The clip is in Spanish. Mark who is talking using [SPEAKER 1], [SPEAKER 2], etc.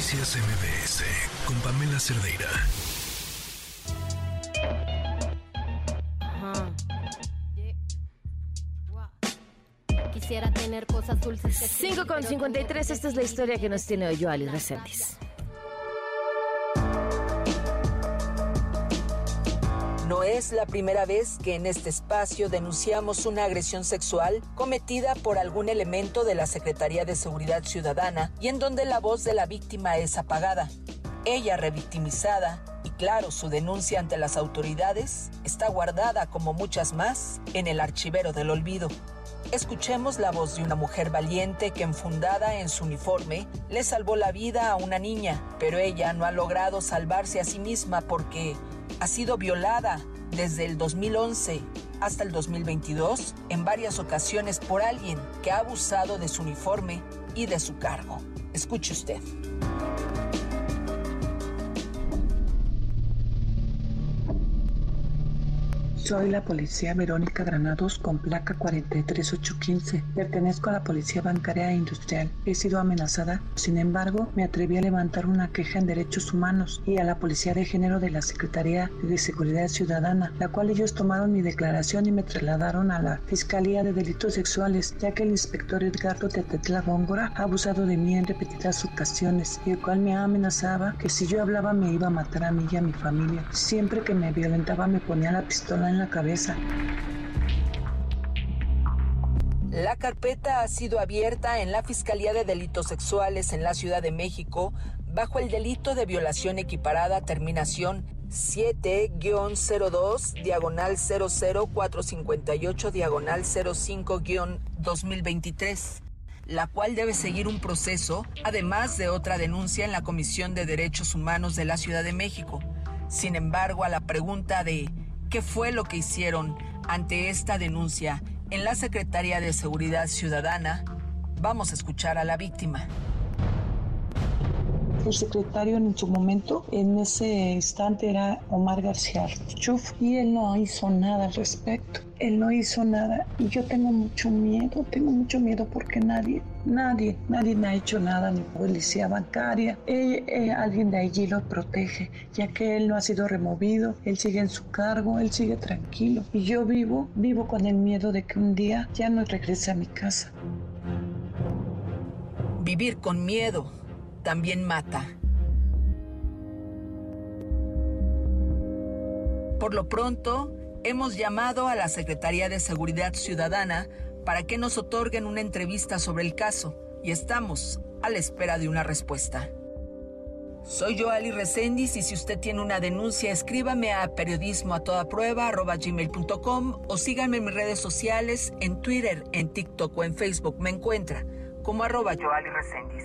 [SPEAKER 1] Noticias MBS con Pamela Cerdeira.
[SPEAKER 2] Quisiera tener cosas dulces.
[SPEAKER 3] 5 con 53, esta es la historia que nos tiene hoy Joali Resendiz.
[SPEAKER 4] No es la primera vez que en este espacio denunciamos una agresión sexual cometida por algún elemento de la Secretaría de Seguridad Ciudadana y en donde la voz de la víctima es apagada. Ella revictimizada y claro, su denuncia ante las autoridades está guardada como muchas más en el archivero del olvido. Escuchemos la voz de una mujer valiente que enfundada en su uniforme le salvó la vida a una niña, pero ella no ha logrado salvarse a sí misma porque ha sido violada desde el 2011 hasta el 2022 en varias ocasiones por alguien que ha abusado de su uniforme y de su cargo. Escuche usted.
[SPEAKER 5] Soy la policía Verónica Granados con placa 43815. Pertenezco a la Policía Bancaria e Industrial. He sido amenazada, sin embargo, me atreví a levantar una queja en derechos humanos y a la Policía de Género de la Secretaría de Seguridad Ciudadana, la cual ellos tomaron mi declaración y me trasladaron a la Fiscalía de Delitos Sexuales, ya que el inspector Edgardo Tetetla Góngora ha abusado de mí en repetidas ocasiones y el cual me amenazaba que si yo hablaba me iba a matar a mí y a mi familia. Siempre que me violentaba me ponía la pistola en la cabeza.
[SPEAKER 4] La carpeta ha sido abierta en la Fiscalía de Delitos Sexuales en la Ciudad de México bajo el delito de violación equiparada terminación 7-02 diagonal 00458 diagonal 05-2023 la cual debe seguir un proceso, además de otra denuncia en la Comisión de Derechos Humanos de la Ciudad de México. Sin embargo, a la pregunta de qué fue lo que hicieron ante esta denuncia en la Secretaría de Seguridad Ciudadana, vamos a escuchar a la víctima.
[SPEAKER 5] El secretario en su momento, en ese instante, era Omar García Chuf y él no hizo nada al respecto. Él no hizo nada y yo tengo mucho miedo, tengo mucho miedo porque nadie, nadie, nadie me ha hecho nada, ni policía bancaria. Eh, eh, alguien de allí lo protege, ya que él no ha sido removido, él sigue en su cargo, él sigue tranquilo. Y yo vivo, vivo con el miedo de que un día ya no regrese a mi casa.
[SPEAKER 4] Vivir con miedo también mata. Por lo pronto, hemos llamado a la Secretaría de Seguridad Ciudadana para que nos otorguen una entrevista sobre el caso y estamos a la espera de una respuesta. Soy Joali Resendiz y si usted tiene una denuncia, escríbame a periodismo o síganme en mis redes sociales, en Twitter, en TikTok o en Facebook. Me encuentra como arroba Joali Resendiz.